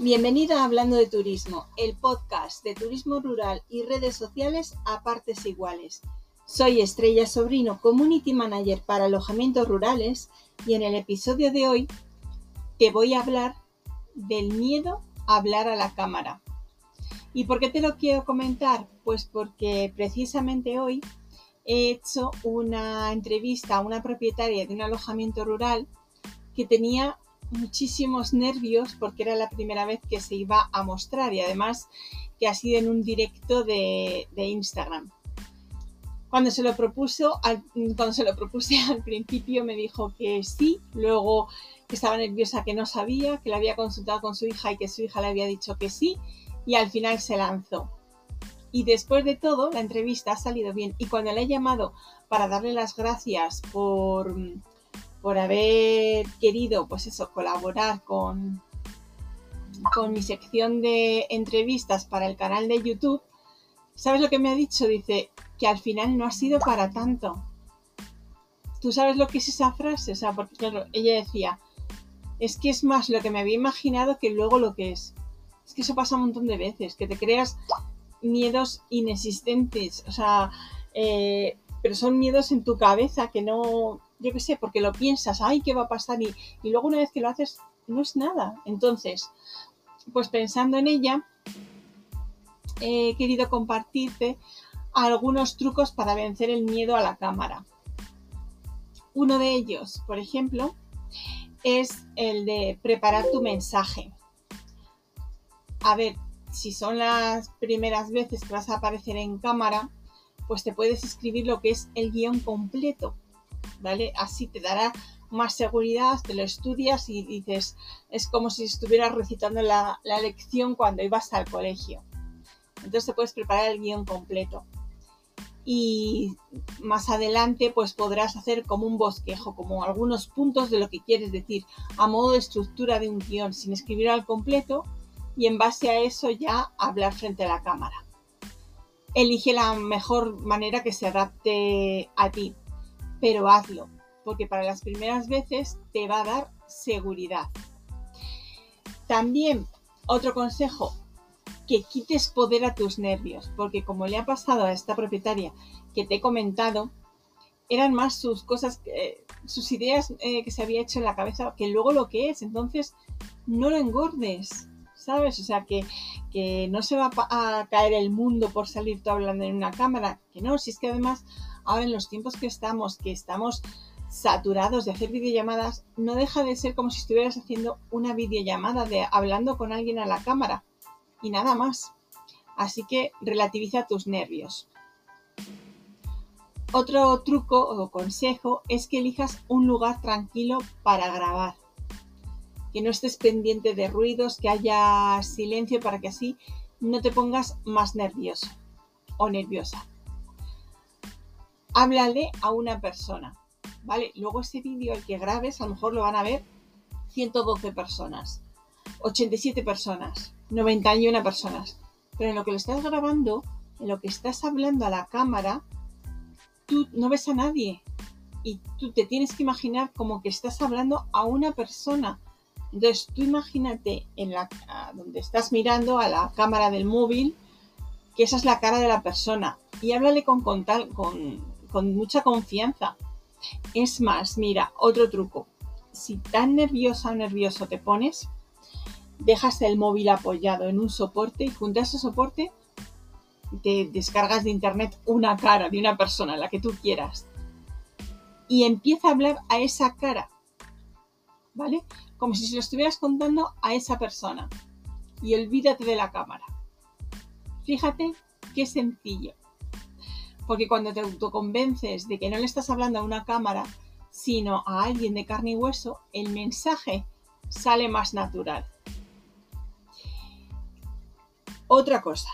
Bienvenida a Hablando de Turismo, el podcast de turismo rural y redes sociales a partes iguales. Soy Estrella Sobrino, Community Manager para alojamientos rurales y en el episodio de hoy te voy a hablar del miedo a hablar a la cámara. ¿Y por qué te lo quiero comentar? Pues porque precisamente hoy he hecho una entrevista a una propietaria de un alojamiento rural que tenía muchísimos nervios porque era la primera vez que se iba a mostrar y además que ha sido en un directo de, Instagram. Cuando se lo propuso, cuando se lo propuse al principio me dijo que sí, luego que estaba nerviosa que no sabía, que la había consultado con su hija y que su hija le había dicho que sí y al final se lanzó. Y después de todo, la entrevista ha salido bien y cuando le he llamado para darle las gracias por por haber querido, pues eso, colaborar con, con mi sección de entrevistas para el canal de YouTube, ¿sabes lo que me ha dicho? Dice que al final no ha sido para tanto. ¿Tú sabes lo que es esa frase? O sea, porque claro, ella decía, es que es más lo que me había imaginado que luego lo que es. Es que eso pasa un montón de veces, que te creas miedos inexistentes, o sea, eh, pero son miedos en tu cabeza que no, yo qué sé, porque lo piensas, ay, ¿qué va a pasar? Y, luego una vez que lo haces, no es nada. Entonces, pues pensando en ella, he querido compartirte algunos trucos para vencer el miedo a la cámara. Uno de ellos, por ejemplo, es el de preparar tu mensaje. A ver, si son las primeras veces que vas a aparecer en cámara, pues te puedes escribir lo que es el guion completo ¿vale? Así te dará más seguridad, te lo estudias y dices, es como si estuvieras recitando la, lección cuando ibas al colegio. Entonces te puedes preparar el guion completo. Y más adelante pues podrás hacer como un bosquejo, como algunos puntos de lo que quieres decir, a modo de estructura de un guion, sin escribir al completo y en base a eso ya hablar frente a la cámara. Elige la mejor manera que se adapte a ti pero hazlo, porque para las primeras veces te va a dar seguridad. También otro consejo, que quites poder a tus nervios, porque como le ha pasado a esta propietaria que te he comentado, eran más sus cosas, sus ideas eh, que se había hecho en la cabeza que luego lo que es. Entonces, no lo engordes, ¿sabes? O sea, que, que no se va a caer el mundo por salir tú hablando en una cámara, que no, si es que además ahora en los tiempos que estamos, que estamos saturados de hacer videollamadas, no deja de ser como si estuvieras haciendo una videollamada de hablando con alguien a la cámara y nada más. Así que relativiza tus nervios. Otro truco o consejo es que elijas un lugar tranquilo para grabar. Que no estés pendiente de ruidos, que haya silencio para que así no te pongas más nervioso o nerviosa háblale a una persona, ¿vale? Luego ese vídeo, el que grabes, a lo mejor lo van a ver 112 personas, 87 personas, 91 personas. Pero en lo que lo estás grabando, en lo que estás hablando a la cámara, tú no ves a nadie. Y tú te tienes que imaginar como que estás hablando a una persona. Entonces tú imagínate en la donde estás mirando a la cámara del móvil, que esa es la cara de la persona. Y háblale con, con, con con mucha confianza. Es más, mira, otro truco. Si tan nerviosa o nervioso te pones, dejas el móvil apoyado en un soporte y junto a ese soporte te descargas de internet una cara de una persona, la que tú quieras. Y empieza a hablar a esa cara. ¿Vale? Como si se lo estuvieras contando a esa persona. Y olvídate de la cámara. Fíjate qué sencillo. Porque cuando te autoconvences de que no le estás hablando a una cámara, sino a alguien de carne y hueso, el mensaje sale más natural. Otra cosa,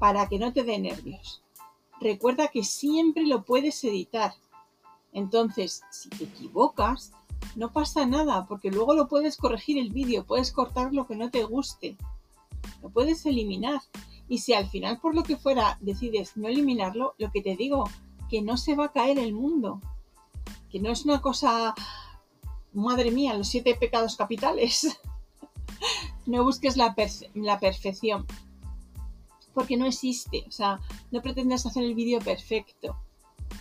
para que no te dé nervios. Recuerda que siempre lo puedes editar. Entonces, si te equivocas, no pasa nada, porque luego lo puedes corregir el vídeo, puedes cortar lo que no te guste, lo puedes eliminar. Y si al final, por lo que fuera, decides no eliminarlo, lo que te digo, que no se va a caer el mundo. Que no es una cosa, madre mía, los siete pecados capitales. No busques la, perfección, porque no existe. O sea, no pretendas hacer el vídeo perfecto.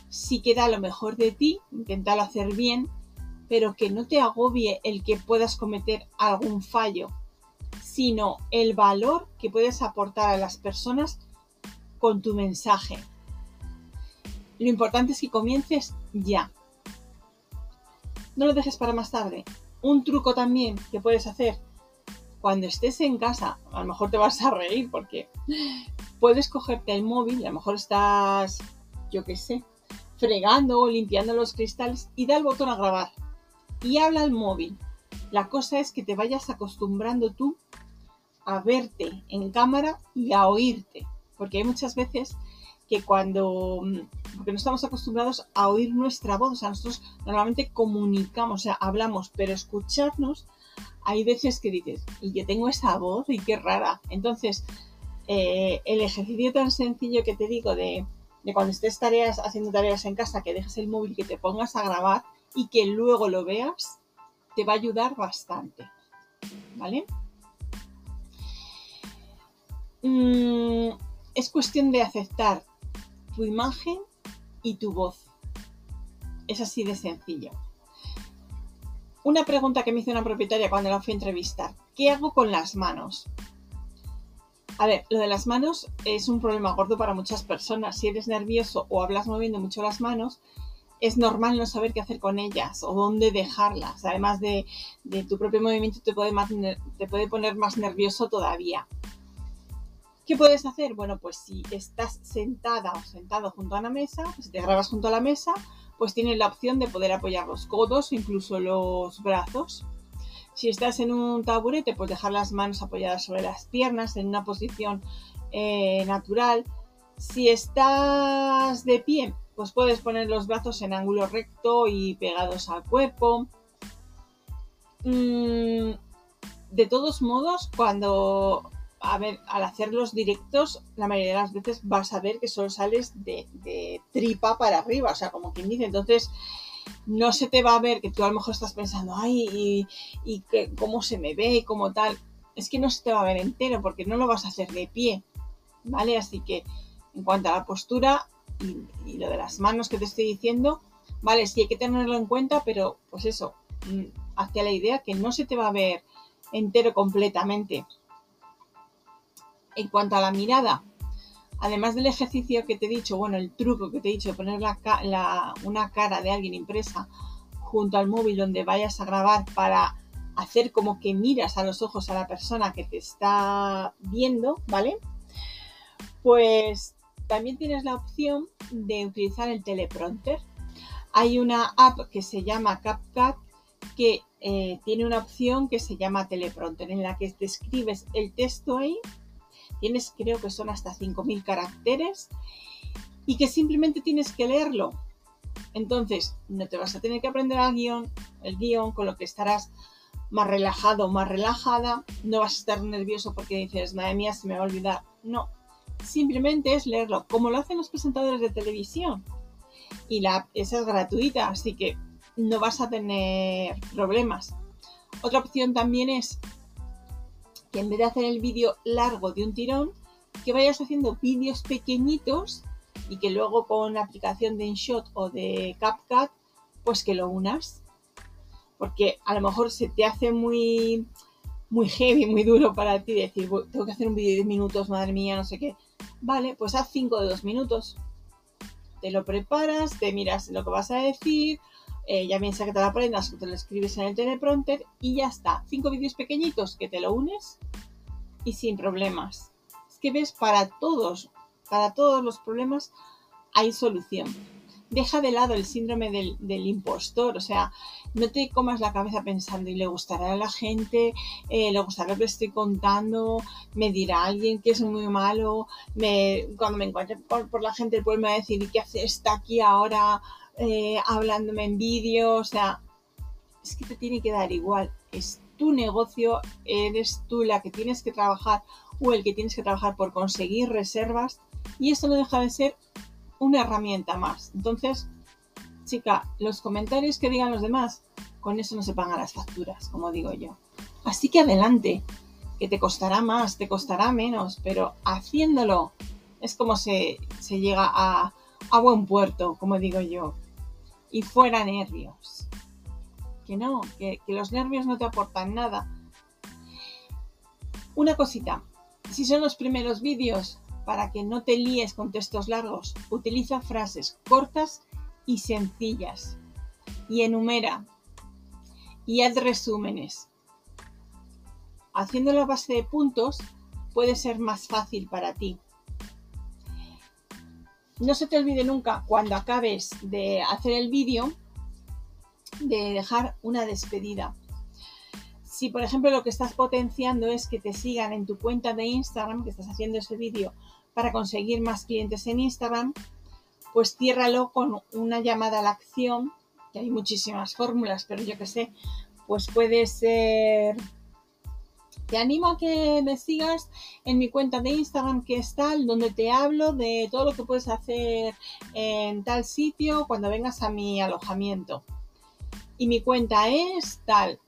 Si queda lo mejor de ti, inténtalo hacer bien, pero que no te agobie el que puedas cometer algún fallo, sino el valor que puedes aportar a las personas con tu mensaje. Lo importante es que comiences ya. No lo dejes para más tarde. Un truco también que puedes hacer cuando estés en casa, a lo mejor te vas a reír porque puedes cogerte el móvil, a lo mejor estás, yo qué sé, fregando o limpiando los cristales y da el botón a grabar y habla al móvil. La cosa es que te vayas acostumbrando tú a verte en cámara y a oírte, porque hay muchas veces que cuando, porque no estamos acostumbrados a oír nuestra voz, o sea, nosotros normalmente comunicamos, o sea, hablamos, pero escucharnos, hay veces que dices, y yo tengo esa voz y qué rara. Entonces, eh, el ejercicio tan sencillo que te digo de, de cuando estés tareas, haciendo tareas en casa, que dejes el móvil, que te pongas a grabar y que luego lo veas, te va a ayudar bastante. ¿Vale? Mm, es cuestión de aceptar tu imagen y tu voz. Es así de sencillo. Una pregunta que me hizo una propietaria cuando la fui a entrevistar. ¿Qué hago con las manos? A ver, lo de las manos es un problema gordo para muchas personas. Si eres nervioso o hablas moviendo mucho las manos, es normal no saber qué hacer con ellas o dónde dejarlas. Además de, tu propio movimiento te puede, te puede poner más nervioso todavía. ¿Qué puedes hacer? Bueno, pues si estás sentada o sentado junto a una mesa, pues si te grabas junto a la mesa, pues tienes la opción de poder apoyar los codos incluso los brazos. Si estás en un taburete, pues dejar las manos apoyadas sobre las piernas en una posición eh, natural. Si estás de pie, pues puedes poner los brazos en ángulo recto y pegados al cuerpo. Mm, de todos modos, cuando a ver, al hacer los directos, la mayoría de las veces vas a ver que solo sales de, tripa para arriba, o sea, como quien dice. Entonces, no se te va a ver que tú a lo mejor estás pensando, ay, y, que, cómo se me ve y como tal. Es que no se te va a ver entero porque no lo vas a hacer de pie, ¿vale? Así que, en cuanto a la postura y, y lo de las manos que te estoy diciendo, vale, sí hay que tenerlo en cuenta, pero pues eso, mm, hacia la idea que no se te va a ver entero completamente en cuanto a la mirada, además del ejercicio que te he dicho, bueno, el truco que te he dicho de poner una cara de alguien impresa junto al móvil donde vayas a grabar para hacer como que miras a los ojos a la persona que te está viendo, ¿vale? Pues también tienes la opción de utilizar el teleprompter. Hay una app que se llama CapCut que eh, tiene una opción que se llama teleprompter en la que te escribes el texto ahí Tienes, creo que son hasta 5.000 caracteres y que simplemente tienes que leerlo. Entonces, no te vas a tener que aprender el guion, el guion, con lo que estarás más relajado o más relajada. No vas a estar nervioso porque dices, madre mía, se me va a olvidar. No, simplemente es leerlo, como lo hacen los presentadores de televisión. Y la esa es gratuita, así que no vas a tener problemas. Otra opción también es que en vez de hacer el vídeo largo de un tirón, que vayas haciendo vídeos pequeñitos y que luego con la aplicación de InShot o de CapCut, pues que lo unas. Porque a lo mejor se te hace muy, muy heavy, muy duro para ti decir, tengo que hacer un vídeo de 10 minutos, madre mía, no sé qué. Vale, pues haz 5 de 2 minutos. Te lo preparas, te miras lo que vas a decir, eh, ya piensa que te lo aprendas, que te lo escribes en el teleprompter y ya está. Cinco vídeos pequeñitos que te lo unes y sin problemas. Es que ves, para todos, para todos los problemas hay solución. Deja de lado el síndrome del, impostor, o sea, no te comas la cabeza pensando y le gustará a la gente, eh, le gustará lo que estoy contando, me dirá alguien que es muy malo, cuando me encuentre por, la gente pues me va a decir, ¿y qué hace está aquí ahora? Eh, hablándome en vídeo, o sea, es que te tiene que dar igual, es tu negocio, eres tú la que tienes que trabajar o el que tienes que trabajar por conseguir reservas y esto no deja de ser una herramienta más. Entonces, chica, los comentarios que digan los demás, con eso no se pagan las facturas, como digo yo. Así que adelante, que te costará más, te costará menos, pero haciéndolo es como se, llega a, buen puerto, como digo yo. Y fuera nervios. Que no, que, que los nervios no te aportan nada. Una cosita, si son los primeros vídeos, para que no te líes con textos largos, utiliza frases cortas y sencillas. Y enumera. Y haz resúmenes. Haciendo la base de puntos puede ser más fácil para ti. No se te olvide nunca cuando acabes de hacer el vídeo de dejar una despedida. Si por ejemplo lo que estás potenciando es que te sigan en tu cuenta de Instagram, que estás haciendo ese vídeo para conseguir más clientes en Instagram, pues ciérralo con una llamada a la acción, que hay muchísimas fórmulas, pero yo que sé, pues puede ser... Te animo a que me sigas en mi cuenta de Instagram que es tal, donde te hablo de todo lo que puedes hacer en tal sitio cuando vengas a mi alojamiento. Y mi cuenta es tal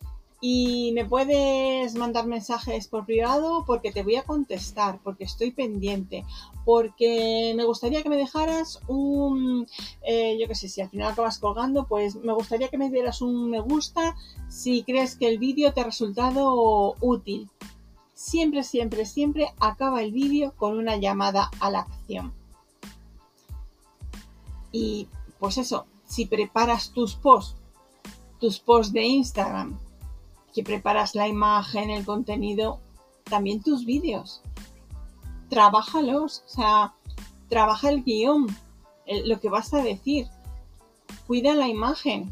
y me puedes mandar mensajes por privado porque te voy a contestar, porque estoy pendiente, porque me gustaría que me dejaras un, eh, yo qué sé, si al final acabas colgando, pues me gustaría que me dieras un me gusta si crees que el vídeo te ha resultado útil. Siempre, siempre, siempre acaba el vídeo con una llamada a la acción. Y pues eso, si preparas tus posts, tus posts de Instagram, que preparas la imagen, el contenido, también tus vídeos. Trabájalos, o sea, trabaja el guion, lo que vas a decir. Cuida la imagen,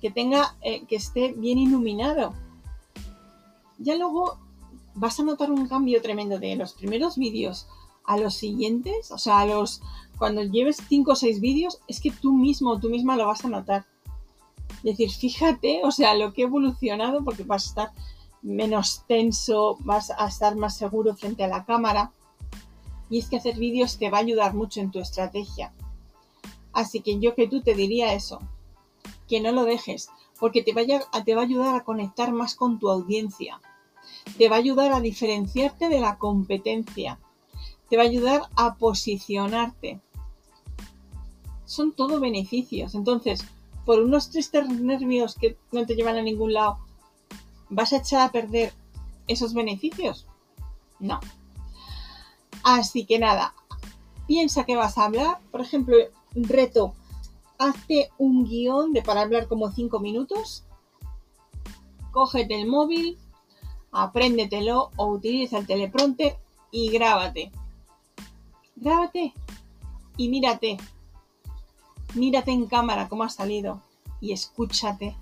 que tenga, eh, que esté bien iluminado. Ya luego vas a notar un cambio tremendo de los primeros vídeos a los siguientes, o sea, a los cuando lleves 5 o 6 vídeos, es que tú mismo, tú misma lo vas a notar decir, fíjate, o sea, lo que he evolucionado porque vas a estar menos tenso, vas a estar más seguro frente a la cámara. Y es que hacer vídeos te va a ayudar mucho en tu estrategia. Así que yo que tú te diría eso, que no lo dejes, porque te, te va a ayudar a conectar más con tu audiencia. Te va a ayudar a diferenciarte de la competencia. Te va a ayudar a posicionarte. Son todo beneficios. Entonces, por unos tristes nervios que no te llevan a ningún lado, ¿vas a echar a perder esos beneficios? No. Así que nada, piensa que vas a hablar. Por ejemplo, reto, hazte un guion de para hablar como 5 minutos. Cógete el móvil, apréndetelo o utiliza el teleprompter y grábate. Grábate y mírate mírate en cámara cómo has salido y escúchate,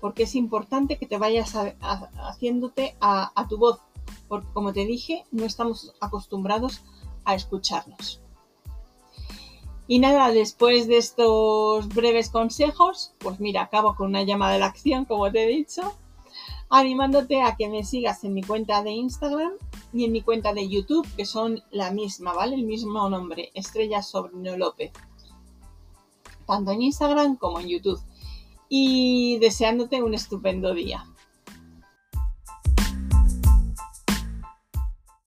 porque es importante que te vayas haciéndote a, tu voz, porque como te dije, no estamos acostumbrados a escucharnos. Y nada, después de estos breves consejos, pues mira, acabo con una llamada de la acción, como te he dicho, animándote a que me sigas en mi cuenta de Instagram y en mi cuenta de YouTube, que son la misma, ¿vale? El mismo nombre, Estrella Sobrino López tanto en Instagram como en YouTube. Y deseándote un estupendo día.